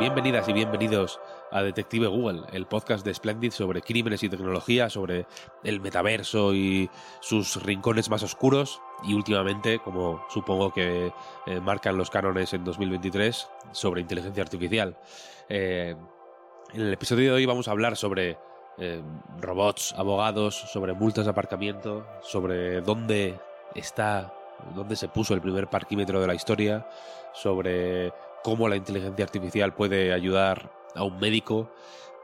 Bienvenidas y bienvenidos a Detective Google, el podcast de Splendid sobre crímenes y tecnología, sobre el metaverso y sus rincones más oscuros y últimamente, como supongo que eh, marcan los cánones en 2023, sobre inteligencia artificial. Eh, en el episodio de hoy vamos a hablar sobre eh, robots, abogados, sobre multas de aparcamiento, sobre dónde está, dónde se puso el primer parquímetro de la historia, sobre cómo la inteligencia artificial puede ayudar a un médico.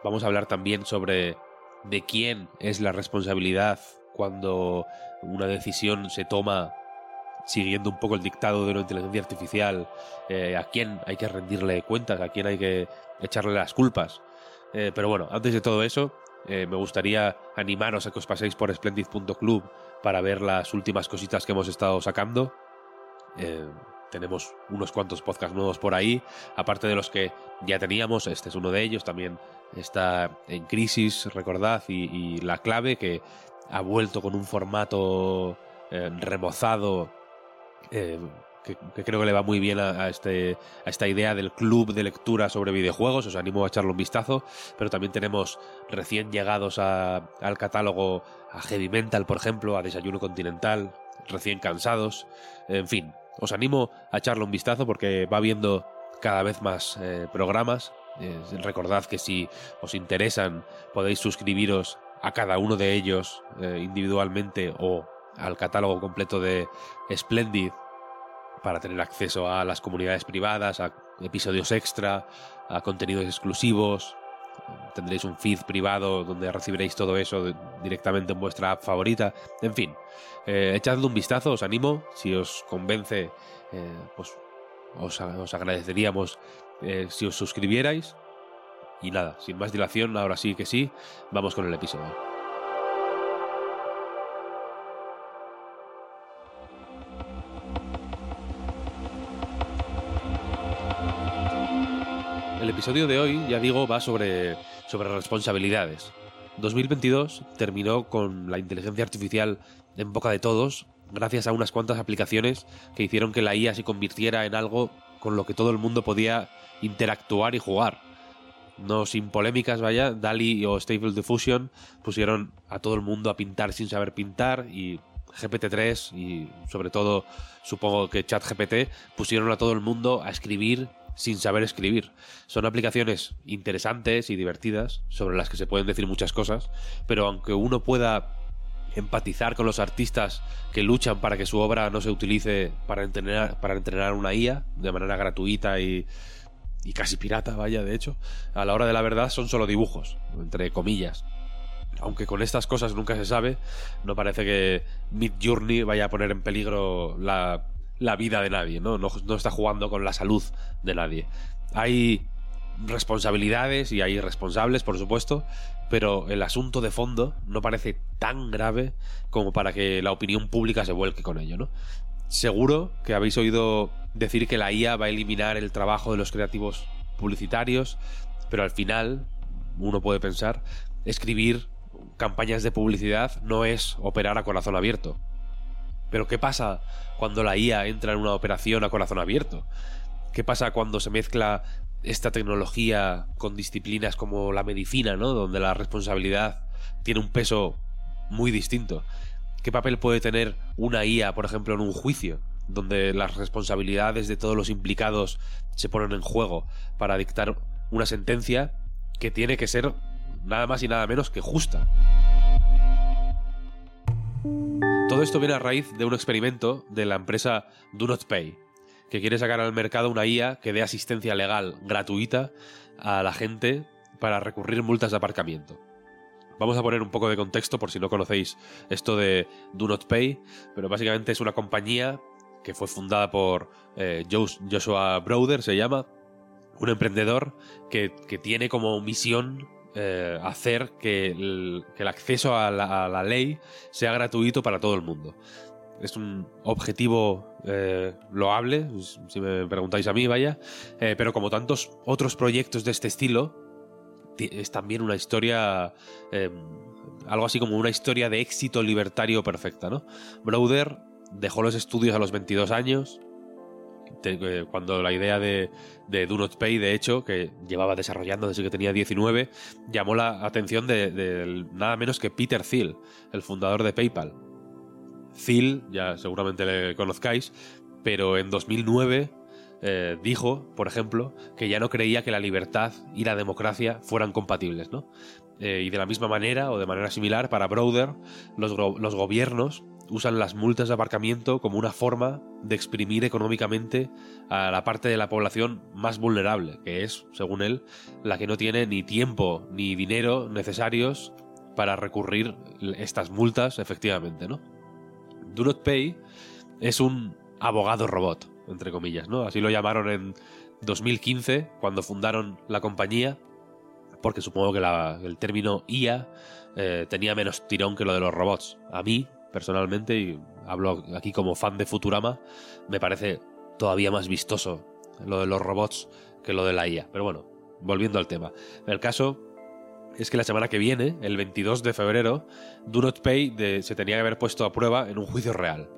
Vamos a hablar también sobre de quién es la responsabilidad cuando una decisión se toma siguiendo un poco el dictado de una inteligencia artificial, eh, a quién hay que rendirle cuentas, a quién hay que echarle las culpas. Eh, pero bueno, antes de todo eso, eh, me gustaría animaros a que os paséis por splendid.club para ver las últimas cositas que hemos estado sacando. Tenemos unos cuantos podcasts nuevos por ahí, aparte de los que ya teníamos, este es uno de ellos, también está en crisis, recordad, y, la clave que ha vuelto con un formato remozado eh, que, creo que le va muy bien a, este, a esta idea del club de lectura sobre videojuegos. Os animo a echarle un vistazo. Pero también tenemos recién llegados al catálogo a Heavy Mental, por ejemplo, a Desayuno Continental, recién cansados. En fin, os animo a echarle un vistazo porque va viendo cada vez más eh, programas. Eh, recordad que si os interesan podéis suscribiros a cada uno de ellos individualmente o al catálogo completo de Splendid para tener acceso a las comunidades privadas, a episodios extra, a contenidos exclusivos. Tendréis un feed privado donde recibiréis todo eso directamente en vuestra app favorita. En fin, eh, echadle un vistazo, os animo. Si os convence, eh, pues os, os, agradeceríamos eh, si os suscribierais. Y nada, sin más dilación, ahora sí que sí, vamos con el episodio. Episodio de hoy, ya digo, va sobre, sobre responsabilidades. 2022 terminó con la inteligencia artificial en boca de todos, gracias a unas cuantas aplicaciones que hicieron que la IA se convirtiera en algo con lo que todo el mundo podía interactuar y jugar. No sin polémicas, vaya, DALI o Stable Diffusion pusieron a todo el mundo a pintar sin saber pintar y GPT-3 y sobre todo supongo que ChatGPT pusieron a todo el mundo a escribir sin saber escribir. Son aplicaciones interesantes y divertidas sobre las que se pueden decir muchas cosas, pero aunque uno pueda empatizar con los artistas que luchan para que su obra no se utilice para entrenar, para entrenar una IA de manera gratuita y, y casi pirata, vaya, de hecho, a la hora de la verdad son solo dibujos, entre comillas. Aunque con estas cosas nunca se sabe, no parece que Mid Journey vaya a poner en peligro la la vida de nadie, ¿no? ¿no? está jugando con la salud de nadie. Hay responsabilidades y hay responsables, por supuesto, pero el asunto de fondo no parece tan grave como para que la opinión pública se vuelque con ello, ¿no? Seguro que habéis oído decir que la IA va a eliminar el trabajo de los creativos publicitarios, pero al final uno puede pensar, escribir campañas de publicidad no es operar a corazón abierto. Pero ¿qué pasa cuando la IA entra en una operación a corazón abierto? ¿Qué pasa cuando se mezcla esta tecnología con disciplinas como la medicina, ¿no? Donde la responsabilidad tiene un peso muy distinto. ¿Qué papel puede tener una IA, por ejemplo, en un juicio, donde las responsabilidades de todos los implicados se ponen en juego para dictar una sentencia que tiene que ser nada más y nada menos que justa? Todo esto viene a raíz de un experimento de la empresa Do Not Pay. que quiere sacar al mercado una IA que dé asistencia legal gratuita a la gente para recurrir multas de aparcamiento. Vamos a poner un poco de contexto por si no conocéis esto de Do Not Pay, pero básicamente es una compañía que fue fundada por eh, Joshua Browder, se llama, un emprendedor que, tiene como misión eh, hacer que el, acceso a la, ley sea gratuito para todo el mundo. Es un objetivo eh, loable, si me preguntáis a mí, vaya, pero como tantos otros proyectos de este estilo, es también una historia, algo así como una historia de éxito libertario perfecta, ¿no? Browder dejó los estudios a los 22 años, eh, cuando la idea de, de, Do Not Pay, de hecho, que llevaba desarrollando desde que tenía 19, llamó la atención de, nada menos que Peter Thiel, el fundador de PayPal. Thiel, ya seguramente le conozcáis, pero en 2009 eh, dijo, por ejemplo, que ya no creía que la libertad y la democracia fueran compatibles, ¿no? Eh, y de la misma manera, o de manera similar, para Browder, los, los gobiernos usan las multas de aparcamiento como una forma de exprimir económicamente a la parte de la población más vulnerable, que es, según él, la que no tiene ni tiempo ni dinero necesarios para recurrir estas multas efectivamente, ¿no? Do Not Pay es un abogado robot entre comillas, ¿no? Así lo llamaron en 2015, cuando fundaron la compañía, porque supongo que el término IA eh, tenía menos tirón que lo de los robots. A mí, personalmente, y hablo aquí como fan de Futurama, me parece todavía más vistoso lo de los robots que lo de la IA. Pero bueno, volviendo al tema. El caso es que la semana que viene, el 22 de febrero, Do Not Pay se tenía que haber puesto a prueba en un juicio real.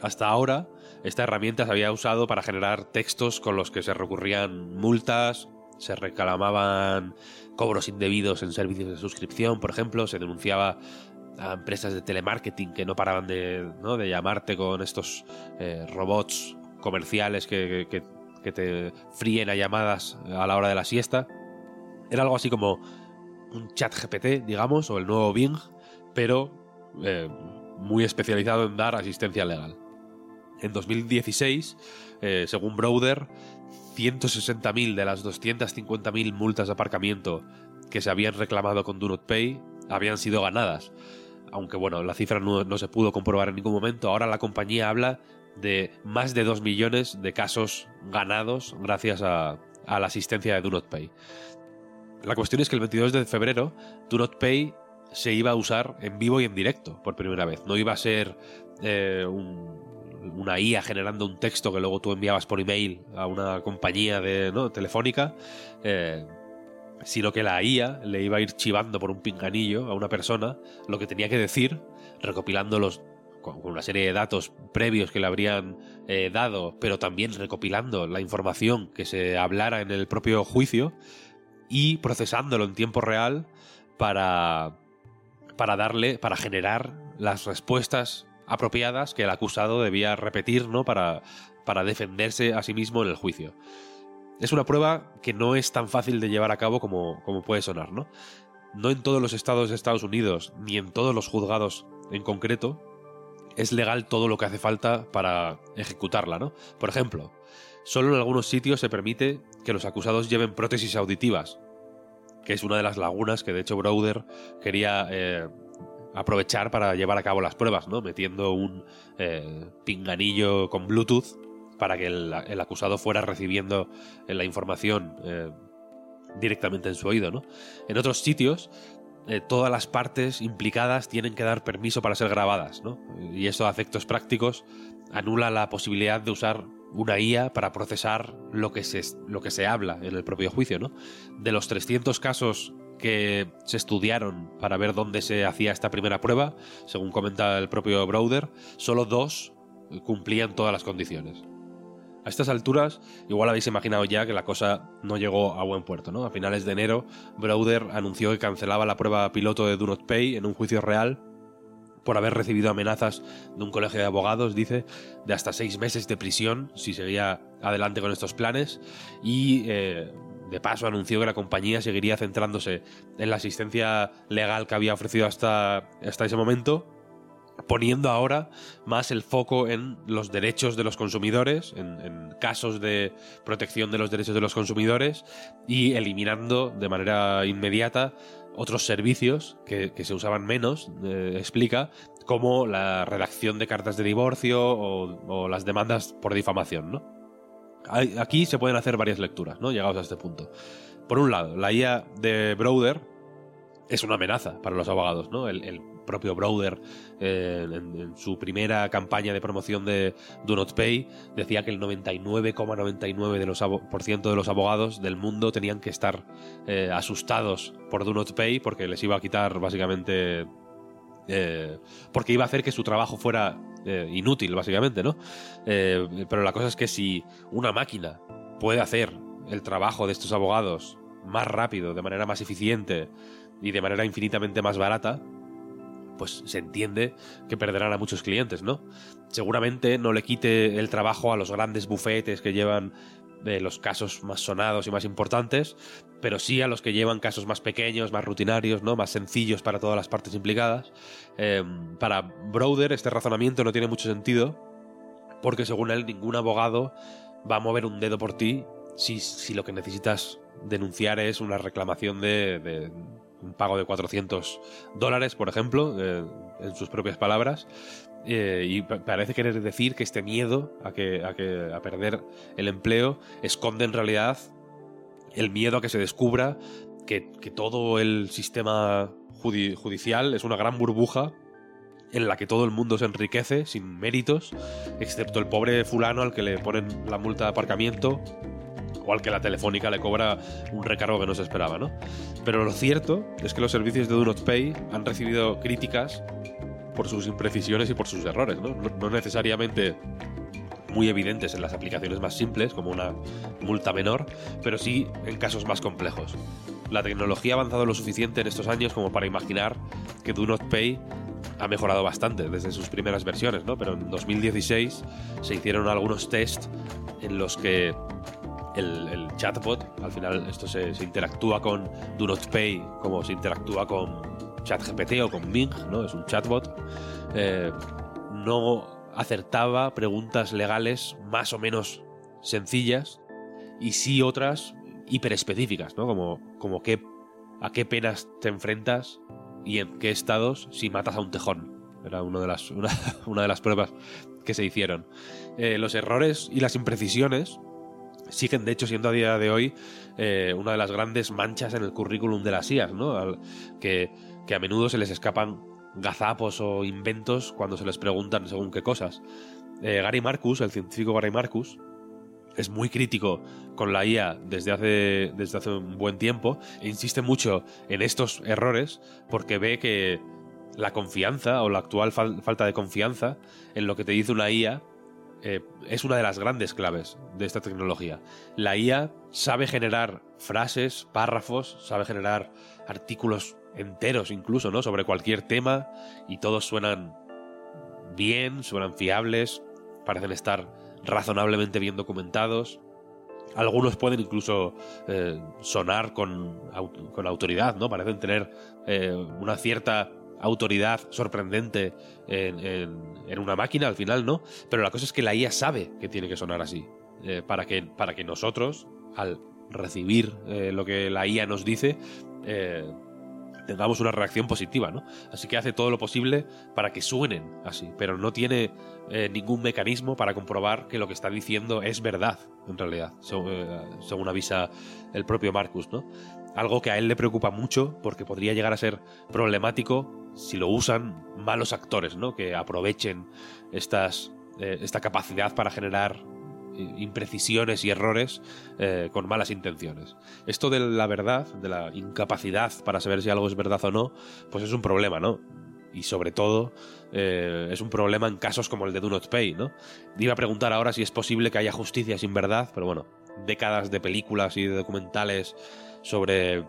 Hasta ahora, esta herramienta se había usado para generar textos con los que se recurrían multas, se reclamaban cobros indebidos en servicios de suscripción, por ejemplo, se denunciaba a empresas de telemarketing que no paraban de, de llamarte con estos eh, robots comerciales que, te fríen a llamadas a la hora de la siesta. Era algo así como un chat GPT, digamos, o el nuevo Bing, pero eh, muy especializado en dar asistencia legal. En 2016, eh, según Browder, 160.000 de las 250.000 multas de aparcamiento que se habían reclamado con Do Not Pay habían sido ganadas. Aunque bueno, la cifra no, se pudo comprobar en ningún momento. Ahora la compañía habla de más de 2 millones de casos ganados gracias a, la asistencia de Do Not Pay. La cuestión es que el 22 de febrero Do Not Pay se iba a usar en vivo y en directo por primera vez. No iba a ser eh, un, una IA generando un texto que luego tú enviabas por email a una compañía de, ¿no? telefónica, eh, sino que la IA le iba a ir chivando por un pinganillo a una persona lo que tenía que decir, recopilando los con una serie de datos previos que le habrían eh, dado, pero también recopilando la información que se hablara en el propio juicio y procesándolo en tiempo real para, para darle, para generar las respuestas apropiadas que el acusado debía repetir ¿no? para, para defenderse a sí mismo en el juicio. Es una prueba que no es tan fácil de llevar a cabo como, como puede sonar, ¿no? No en todos los estados de Estados Unidos, ni en todos los juzgados en concreto, es legal todo lo que hace falta para ejecutarla, ¿no? Por ejemplo, solo en algunos sitios se permite que los acusados lleven prótesis auditivas, que es una de las lagunas que de hecho Browder quería eh, aprovechar para llevar a cabo las pruebas, ¿no? Metiendo un eh, pinganillo con Bluetooth para que el, acusado fuera recibiendo eh, la información eh, directamente en su oído, ¿no? En otros sitios, todas las partes implicadas tienen que dar permiso para ser grabadas, ¿no? Y eso a efectos prácticos anula la posibilidad de usar una IA para procesar lo que se, lo que se habla en el propio juicio, ¿no? De los 300 casos que se estudiaron para ver dónde se hacía esta primera prueba, según comenta el propio Browder, solo dos cumplían todas las condiciones. A estas alturas, igual habéis imaginado ya que la cosa no llegó a buen puerto, ¿no? A finales de enero, Browder anunció que cancelaba la prueba piloto de Do Not Pay en un juicio real por haber recibido amenazas de un colegio de abogados, dice, de hasta seis meses de prisión si seguía adelante con estos planes y eh, de paso anunció que la compañía seguiría centrándose en la asistencia legal que había ofrecido hasta, hasta ese momento poniendo ahora más el foco en los derechos de los consumidores, en, casos de protección de los derechos de los consumidores y eliminando de manera inmediata otros servicios que, se usaban menos, eh, explica, como la redacción de cartas de divorcio o, las demandas por difamación, ¿no? Aquí se pueden hacer varias lecturas, ¿no? Llegados a este punto. Por un lado, la IA de Browder es una amenaza para los abogados, ¿no? El, propio Browder, eh, en, su primera campaña de promoción de Do Not Pay, decía que el 99,99% de los de los abogados del mundo tenían que estar eh, asustados por Do Not Pay porque les iba a quitar básicamente eh, porque iba a hacer que su trabajo fuera inútil, básicamente, ¿no? pero la cosa es que si una máquina puede hacer el trabajo de estos abogados más rápido, de manera más eficiente, y de manera infinitamente más barata, pues se entiende que perderán a muchos clientes, ¿no? Seguramente no le quite el trabajo a los grandes bufetes que llevan de los casos más sonados y más importantes, pero sí a los que llevan casos más pequeños, más rutinarios, ¿no? más sencillos para todas las partes implicadas. Eh, para Browder este razonamiento no tiene mucho sentido, porque según él ningún abogado va a mover un dedo por ti si, si lo que necesitas denunciar es una reclamación de un pago de 400 dólares, por ejemplo, eh, en sus propias palabras. Eh, y parece querer decir que este miedo a, que, a, que, a perder el empleo esconde en realidad el miedo a que se descubra que, todo el sistema judicial es una gran burbuja en la que todo el mundo se enriquece sin méritos, excepto el pobre fulano al que le ponen la multa de aparcamiento igual que la telefónica le cobra un recargo que no se esperaba, ¿no? Pero lo cierto es que los servicios de Do Not Pay han recibido críticas por sus imprecisiones y por sus errores, ¿no? No necesariamente muy evidentes en las aplicaciones más simples, como una multa menor, pero sí en casos más complejos. La tecnología ha avanzado lo suficiente en estos años como para imaginar que Do Not Pay ha mejorado bastante desde sus primeras versiones, ¿no? Pero en 2016 se hicieron algunos tests en los que el, chatbot, al final esto se, interactúa con Do Not Pay como se interactúa con ChatGPT o con Bing, ¿no? Es un chatbot. Eh, no acertaba preguntas legales más o menos sencillas y sí otras hiperespecíficas, ¿no? Como, como qué, a qué penas te enfrentas y en qué estados si matas a un tejón. Era una de las, una, de las pruebas que se hicieron. Eh, los errores y las imprecisiones siguen de hecho siendo a día de hoy eh, una de las grandes manchas en el currículum de las IAS, ¿no? que, a menudo se les escapan gazapos o inventos cuando se les preguntan según qué cosas. Eh, Gary Marcus, el científico Gary Marcus, es muy crítico con la IA desde hace, desde hace un buen tiempo e insiste mucho en estos errores porque ve que la confianza o la actual falta de confianza en lo que te dice una IA eh, es una de las grandes claves de esta tecnología. La IA sabe generar frases, párrafos, sabe generar artículos enteros incluso, ¿no? Sobre cualquier tema y todos suenan bien, suenan fiables, parecen estar razonablemente bien documentados. Algunos pueden incluso eh, sonar con, con, autoridad, ¿no? Parecen tener eh, una cierta autoridad sorprendente en, una máquina al final, ¿no? Pero la cosa es que la IA sabe que tiene que sonar así. Eh, para, que, para que nosotros, al recibir eh, lo que la IA nos dice, eh, tengamos una reacción positiva, ¿no? Así que hace todo lo posible para que suenen así, pero no tiene ningún mecanismo para comprobar que lo que está diciendo es verdad, en realidad, según avisa el propio Marcus, ¿no? Algo que a él le preocupa mucho porque podría llegar a ser problemático si lo usan malos actores, ¿no? Que aprovechen estas, eh, esta capacidad para generar eh, imprecisiones y errores eh, con malas intenciones. Esto de la verdad, de la incapacidad para saber si algo es verdad o no, pues es un problema, ¿no? Y sobre todo es un problema en casos como el de Do Not Pay, ¿no? Iba a preguntar ahora si es posible que haya justicia sin verdad, pero bueno, décadas de películas y de documentales sobre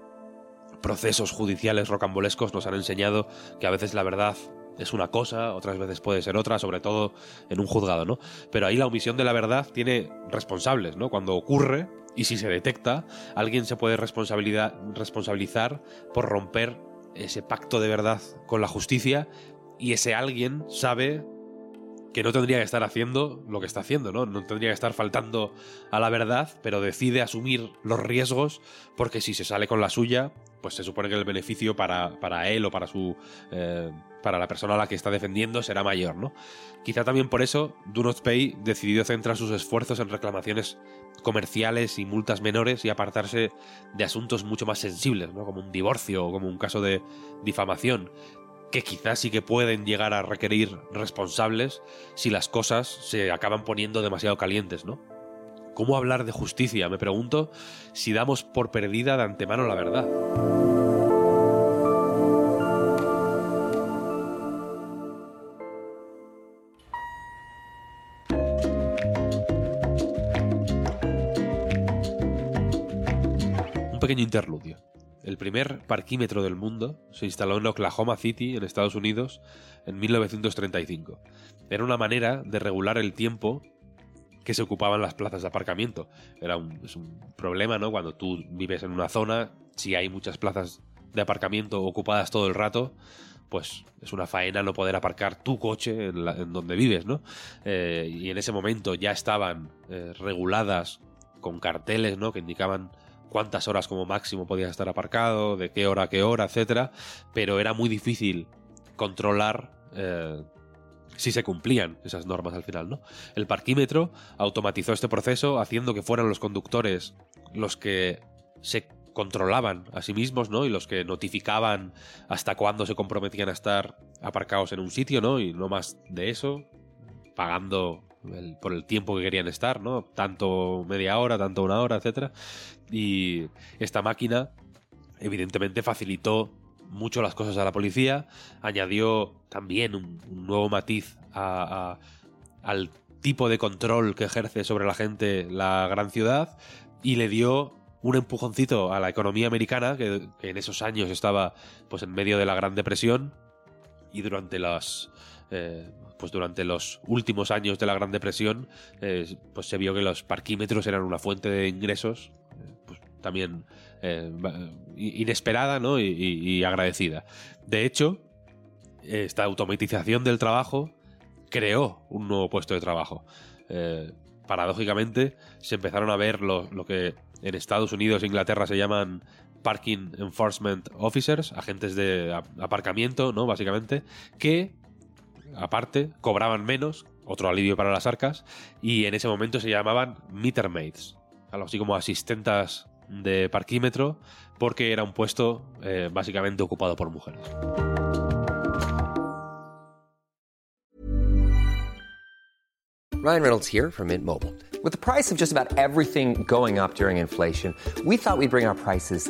procesos judiciales rocambolescos nos han enseñado que a veces la verdad es una cosa, otras veces puede ser otra, sobre todo en un juzgado, ¿no? Pero ahí la omisión de la verdad tiene responsables, ¿no? Cuando ocurre y si se detecta, alguien se puede responsabilizar por romper ese pacto de verdad con la justicia y ese alguien sabe que no tendría que estar haciendo lo que está haciendo, ¿no? No tendría que estar faltando a la verdad, pero decide asumir los riesgos porque si se sale con la suya, pues se supone que el beneficio para, para él o para su eh, para la persona a la que está defendiendo será mayor, ¿no? Quizá también por eso Do Not Pay decidió centrar sus esfuerzos en reclamaciones comerciales y multas menores y apartarse de asuntos mucho más sensibles, ¿no? Como un divorcio o como un caso de difamación que quizás sí que pueden llegar a requerir responsables si las cosas se acaban poniendo demasiado calientes, ¿no? ¿Cómo hablar de justicia? Me pregunto si damos por perdida de antemano la verdad. Un pequeño interludio. El primer parquímetro del mundo se instaló en Oklahoma City, en Estados Unidos, en 1935. Era una manera de regular el tiempo que se ocupaban las plazas de aparcamiento. Era un, es un problema, ¿no? Cuando tú vives en una zona, si hay muchas plazas de aparcamiento ocupadas todo el rato, pues es una faena no poder aparcar tu coche en, donde vives, ¿no? Eh, y en ese momento ya estaban eh, reguladas con carteles, ¿no? Que indicaban cuántas horas como máximo podías estar aparcado, de qué hora a qué hora, etcétera, pero era muy difícil controlar eh, si se cumplían esas normas al final, ¿no? El parquímetro automatizó este proceso haciendo que fueran los conductores los que se controlaban a sí mismos, ¿no? Y los que notificaban hasta cuándo se comprometían a estar aparcados en un sitio, ¿no? Y no más de eso, pagando por el tiempo que querían estar, ¿no? Tanto media hora, tanto una hora, etcétera. Y esta máquina, evidentemente, facilitó mucho las cosas a la policía, añadió también un, nuevo matiz al tipo de control que ejerce sobre la gente la gran ciudad y le dio un empujoncito a la economía americana que, en esos años estaba pues en medio de la Gran Depresión y durante las eh, pues durante los últimos años de la Gran Depresión, eh, pues se vio que los parquímetros eran una fuente de ingresos, eh, pues también inesperada ¿no? y, agradecida. De hecho, esta automatización del trabajo creó un nuevo puesto de trabajo. paradójicamente, se empezaron a ver lo, lo que en Estados Unidos e Inglaterra se llaman Parking Enforcement Officers, agentes de aparcamiento, ¿no? Básicamente, que aparte, cobraban menos, otro alivio para las arcas, y en ese momento se llamaban metermaids, algo así como asistentas de parquímetro, porque era un puesto eh, básicamente ocupado por mujeres. Ryan Reynolds here from Mint Mobile. With the price of just about everything going up during inflation, we thought we'd bring our prices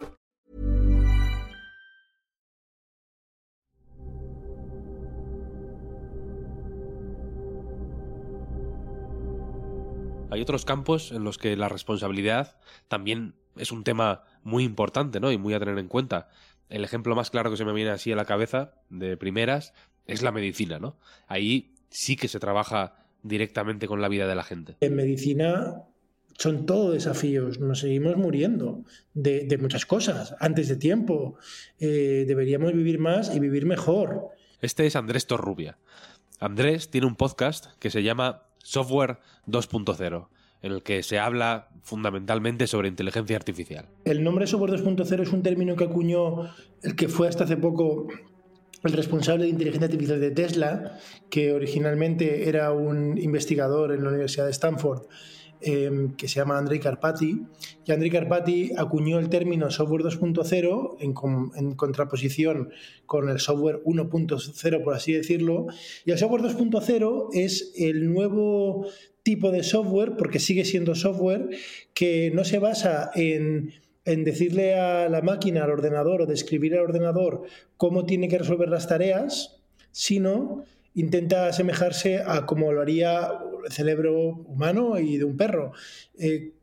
Hay otros campos en los que la responsabilidad también es un tema muy importante, ¿no? Y muy a tener en cuenta. El ejemplo más claro que se me viene así a la cabeza de primeras es la medicina, ¿no? Ahí sí que se trabaja directamente con la vida de la gente. En medicina son todo desafíos, nos seguimos muriendo de, muchas cosas antes de tiempo. Eh, deberíamos vivir más y vivir mejor. Este es Andrés Torrubia. Andrés tiene un podcast que se llama Software 2.0, en el que se habla fundamentalmente sobre inteligencia artificial. El nombre Software 2.0 es un término que acuñó el que fue hasta hace poco el responsable de inteligencia artificial de Tesla, que originalmente era un investigador en la Universidad de Stanford Em, que se llama Andrei Karpati. Y Andrei Karpati acuñó el término software 2.0 en, en, contraposición con el software 1.0, por así decirlo. Y el software 2.0 es el nuevo tipo de software, porque sigue siendo software, que no se basa en en decirle a la máquina, al ordenador o describir al ordenador cómo tiene que resolver las tareas, sino intenta asemejarse a como lo haría cerebro humano y de un perro, eh,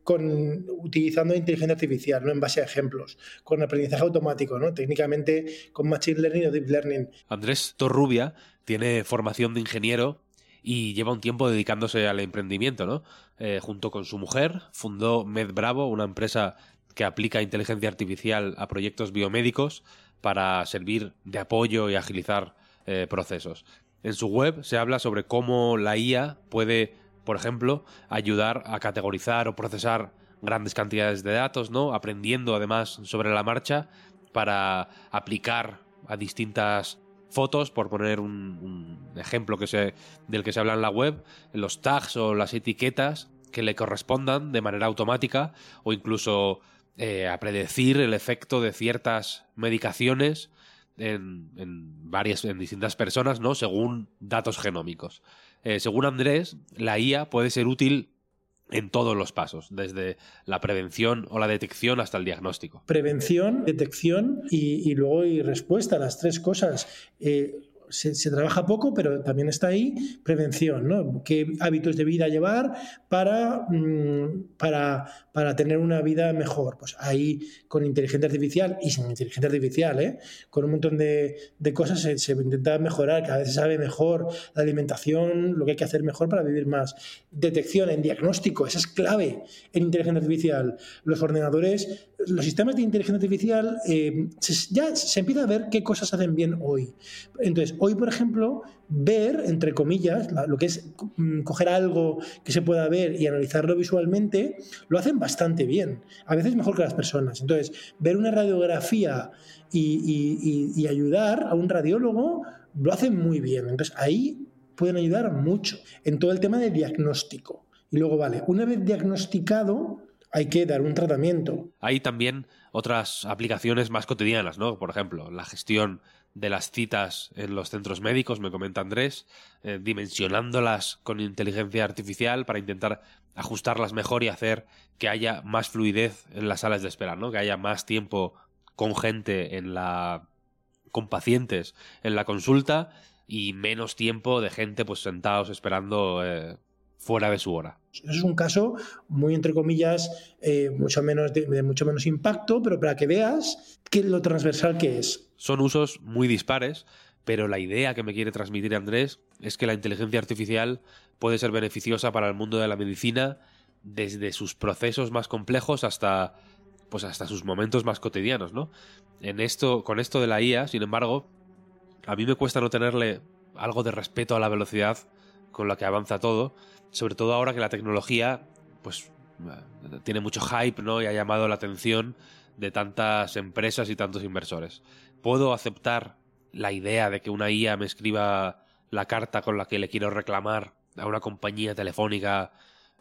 utilizando inteligencia artificial, ¿no? en base a ejemplos, con aprendizaje automático, ¿no? técnicamente con Machine Learning o Deep Learning. Andrés Torrubia tiene formación de ingeniero y lleva un tiempo dedicándose al emprendimiento, ¿no? Eh, junto con su mujer fundó MedBravo, una empresa que aplica inteligencia artificial a proyectos biomédicos para servir de apoyo y agilizar eh, procesos. En su web se habla sobre cómo la IA puede, por ejemplo, ayudar a categorizar o procesar grandes cantidades de datos, ¿no? Aprendiendo además sobre la marcha para aplicar a distintas fotos, por poner un, ejemplo que se, del que se habla en la web, los tags o las etiquetas que le correspondan de manera automática o incluso eh, a predecir el efecto de ciertas medicaciones en, varias, en distintas personas, ¿no? Según datos genómicos. Eh, según Andrés, la IA puede ser útil en todos los pasos, desde la prevención o la detección hasta el diagnóstico. Prevención, detección y, luego y respuesta, las tres cosas. Eh, se, trabaja poco, pero también está ahí prevención, ¿no? ¿Qué hábitos de vida llevar para, mm, para, para tener una vida mejor? Pues ahí con inteligencia artificial y sin inteligencia artificial, ¿eh? con un montón de, de cosas se, intenta mejorar, cada vez se sabe mejor la alimentación, lo que hay que hacer mejor para vivir más. Detección en diagnóstico, esa es clave en inteligencia artificial. Los ordenadores los sistemas de inteligencia artificial eh, ya se empieza a ver qué cosas hacen bien hoy. Entonces, hoy, por ejemplo, ver, entre comillas, lo que es mm, coger algo que se pueda ver y analizarlo visualmente, lo hacen bastante bien. A veces mejor que las personas. Entonces, ver una radiografía y, y ayudar a un radiólogo, lo hacen muy bien. Entonces, ahí pueden ayudar mucho en todo el tema de diagnóstico. Y luego, vale, una vez diagnosticado, hay que dar un tratamiento. Hay también otras aplicaciones más cotidianas, ¿no? Por ejemplo, la gestión de las citas en los centros médicos, me comenta Andrés, eh, dimensionándolas con inteligencia artificial para intentar ajustarlas mejor y hacer que haya más fluidez en las salas de espera, ¿no? Que haya más tiempo con gente en la con pacientes en la consulta y menos tiempo de gente pues sentados esperando eh, fuera de su hora. Es un caso muy, entre comillas, eh, mucho menos de, mucho menos impacto, pero para que veas que lo transversal que es. Son usos muy dispares, pero la idea que me quiere transmitir Andrés es que la inteligencia artificial puede ser beneficiosa para el mundo de la medicina desde sus procesos más complejos hasta pues hasta sus momentos más cotidianos, ¿no? En esto, con esto de la IA, sin embargo, a mí me cuesta no tenerle algo de respeto a la velocidad con la que avanza todo, sobre todo ahora que la tecnología pues tiene mucho hype, ¿no? y ha llamado la atención de tantas empresas y tantos inversores. Puedo aceptar la idea de que una IA me escriba la carta con la que le quiero reclamar a una compañía telefónica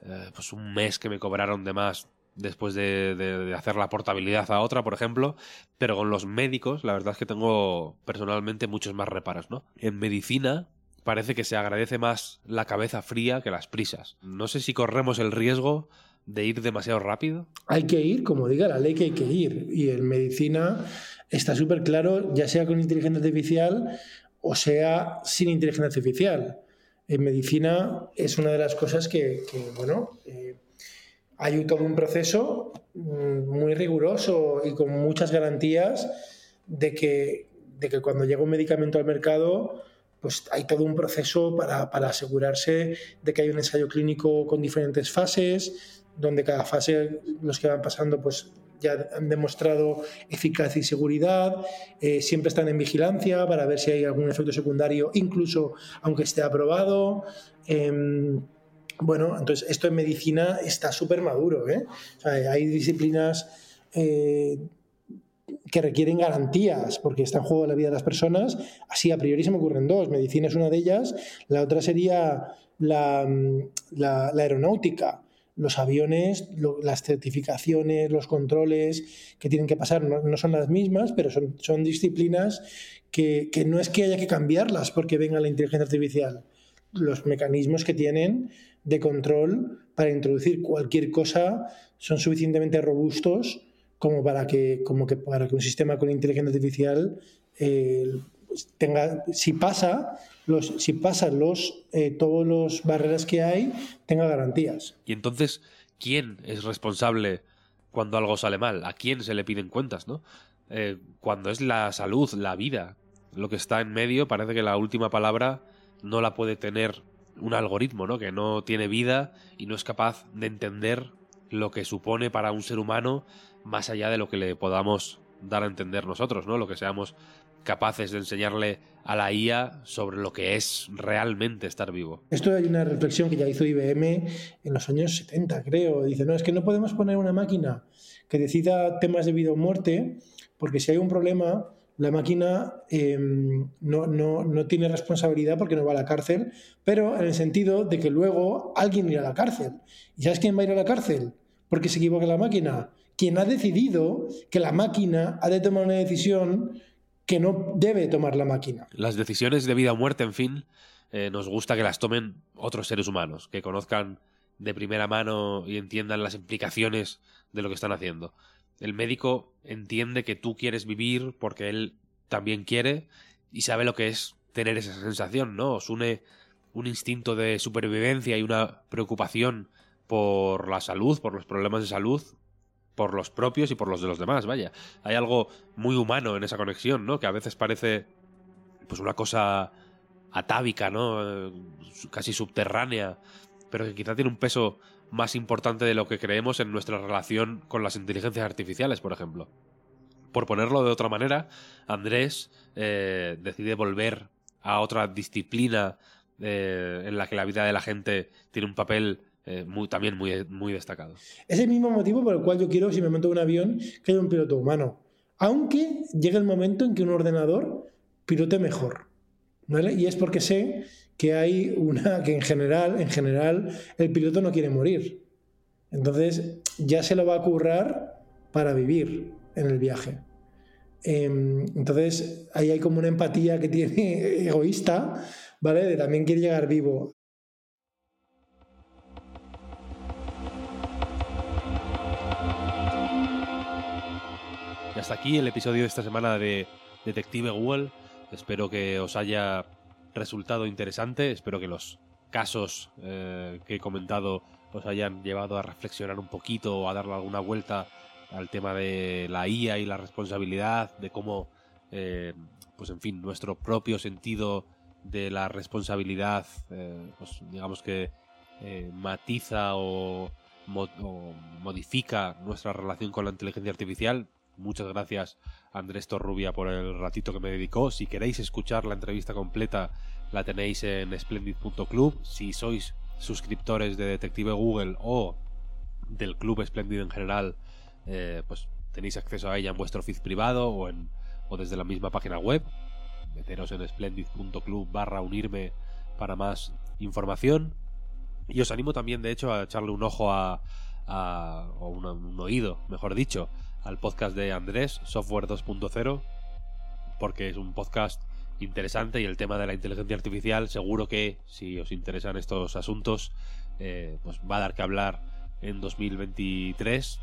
eh, pues un mes que me cobraron de más después de, de, hacer la portabilidad a otra, por ejemplo, pero con los médicos, la verdad es que tengo personalmente muchos más reparos, ¿no? En medicina, parece que se agradece más la cabeza fría que las prisas. No sé si corremos el riesgo de ir demasiado rápido. Hay que ir, como diga la ley que hay que ir. Y en medicina está súper claro, ya sea con inteligencia artificial o sea sin inteligencia artificial. En medicina es una de las cosas que, bueno, eh, hay todo un proceso mm, muy riguroso y con muchas garantías de que, de que cuando llega un medicamento al mercado pues hay todo un proceso para, asegurarse de que hay un ensayo clínico con diferentes fases, donde cada fase los que van pasando pues ya han demostrado eficacia y seguridad, eh, siempre están en vigilancia para ver si hay algún efecto secundario, incluso aunque esté aprobado. Em, bueno, entonces esto en medicina está súper maduro. ¿eh? hay disciplinas eh, que requieren garantías, porque está en juego la vida de las personas. Así, a priori se me ocurren dos. Medicina es una de ellas. La otra sería la, la, aeronáutica. Los aviones, las certificaciones, los controles que tienen que pasar no, son las mismas, pero son, son disciplinas que, que no es que haya que cambiarlas porque venga la inteligencia artificial. Los mecanismos que tienen de control para introducir cualquier cosa son suficientemente robustos como para que, como que, para que un sistema con inteligencia artificial eh, pues, tenga, si pasa, los, si pasan los, eh, todos los barreras que hay, tenga garantías. Y entonces, ¿quién es responsable cuando algo sale mal? ¿A quién se le piden cuentas, no? Eh, cuando es la salud, la vida, lo que está en medio, parece que la última palabra no la puede tener un algoritmo, ¿no? Que no tiene vida y no es capaz de entender lo que supone para un ser humano más allá de lo que le podamos dar a entender nosotros, ¿no? Lo que seamos capaces de enseñarle a la IA sobre lo que es realmente estar vivo. Esto hay una reflexión que ya hizo IBM en los años 70, creo. Dice, no, es que no podemos poner una máquina que decida temas de vida o muerte, porque si hay un problema, la máquina em, no, no, no, tiene responsabilidad porque no va a la cárcel, pero en el sentido de que luego alguien irá a la cárcel. ¿Y sabes quién va a ir a la cárcel? Porque se equivoca la máquina. Quien ha decidido que la máquina ha de tomar una decisión que no debe tomar la máquina. Las decisiones de vida o muerte, en fin, eh, nos gusta que las tomen otros seres humanos, que conozcan de primera mano y entiendan las implicaciones de lo que están haciendo. El médico entiende que tú quieres vivir porque él también quiere y sabe lo que es tener esa sensación, ¿no? Os une un instinto de supervivencia y una preocupación por la salud, por los problemas de salud, por los propios y por los de los demás, vaya. Hay algo muy humano en esa conexión, ¿no? Que a veces parece pues una cosa atávica, ¿no? Casi subterránea, pero que quizá tiene un peso más importante de lo que creemos en nuestra relación con las inteligencias artificiales, por ejemplo. Por ponerlo de otra manera, Andrés eh, decide volver a otra disciplina eh, en la que la vida de la gente tiene un papel eh, también muy, muy destacado. Es el mismo motivo por el cual yo quiero, si me monto un avión, que haya un piloto humano. Aunque llegue el momento en que un ordenador pilote mejor. Y es porque sé que hay una que en general, en general, el piloto no quiere morir. Entonces ya se lo va a currar para vivir en el viaje. Em, entonces ahí hay como una empatía que tiene egoísta, ¿vale? De también quiere llegar vivo. Y hasta aquí el episodio de esta semana de Detective Google. Espero que os haya resultado interesante. Espero que los casos eh, que he comentado os hayan llevado a reflexionar un poquito o a darle alguna vuelta al tema de la IA y la responsabilidad, de cómo, eh, pues en fin, nuestro propio sentido de la responsabilidad, eh, pues digamos que matiza o, o, modifica nuestra relación con la inteligencia artificial. Muchas gracias Andrés Torrubia por el ratito que me dedicó. Si queréis escuchar la entrevista completa, la tenéis en splendid.club. Si sois suscriptores de Detective Google o del Club Splendid en general, eh, pues tenéis acceso a ella en vuestro feed privado o, en, o desde la misma página web. Meteros en splendid.club barra unirme para más información. Y os animo también, de hecho, a echarle un ojo a, o un oído, mejor dicho, al podcast de Andrés, Software 2.0, porque es un podcast interesante y el tema de la inteligencia artificial seguro que si os interesan estos asuntos eh, pues va a dar que hablar en 2023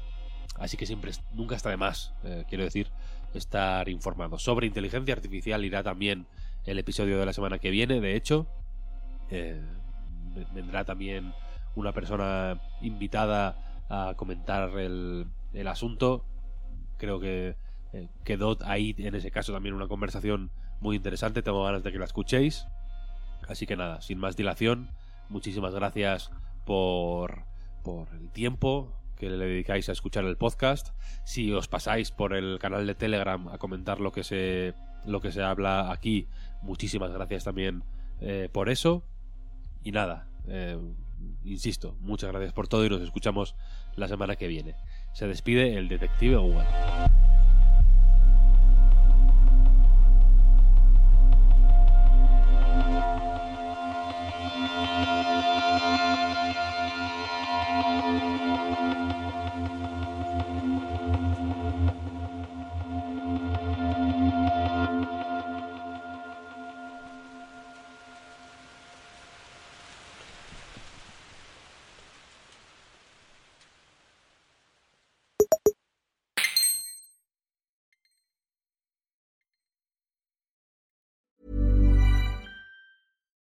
así que siempre nunca está de más eh, quiero decir estar informado. Sobre inteligencia artificial irá también el episodio de la semana que viene de hecho. Eh, vendrá también una persona invitada a comentar el, el asunto creo que eh, quedó ahí en ese caso también una conversación muy interesante. Tengo ganas de que la escuchéis. Así que nada, sin más dilación, muchísimas gracias por, por el tiempo que le dedicáis a escuchar el podcast. Si os pasáis por el canal de Telegram a comentar lo que se, lo que se habla aquí, muchísimas gracias también eh, por eso. Y nada, eh, insisto, muchas gracias por todo y nos escuchamos la semana que viene. Se despide el detective Google.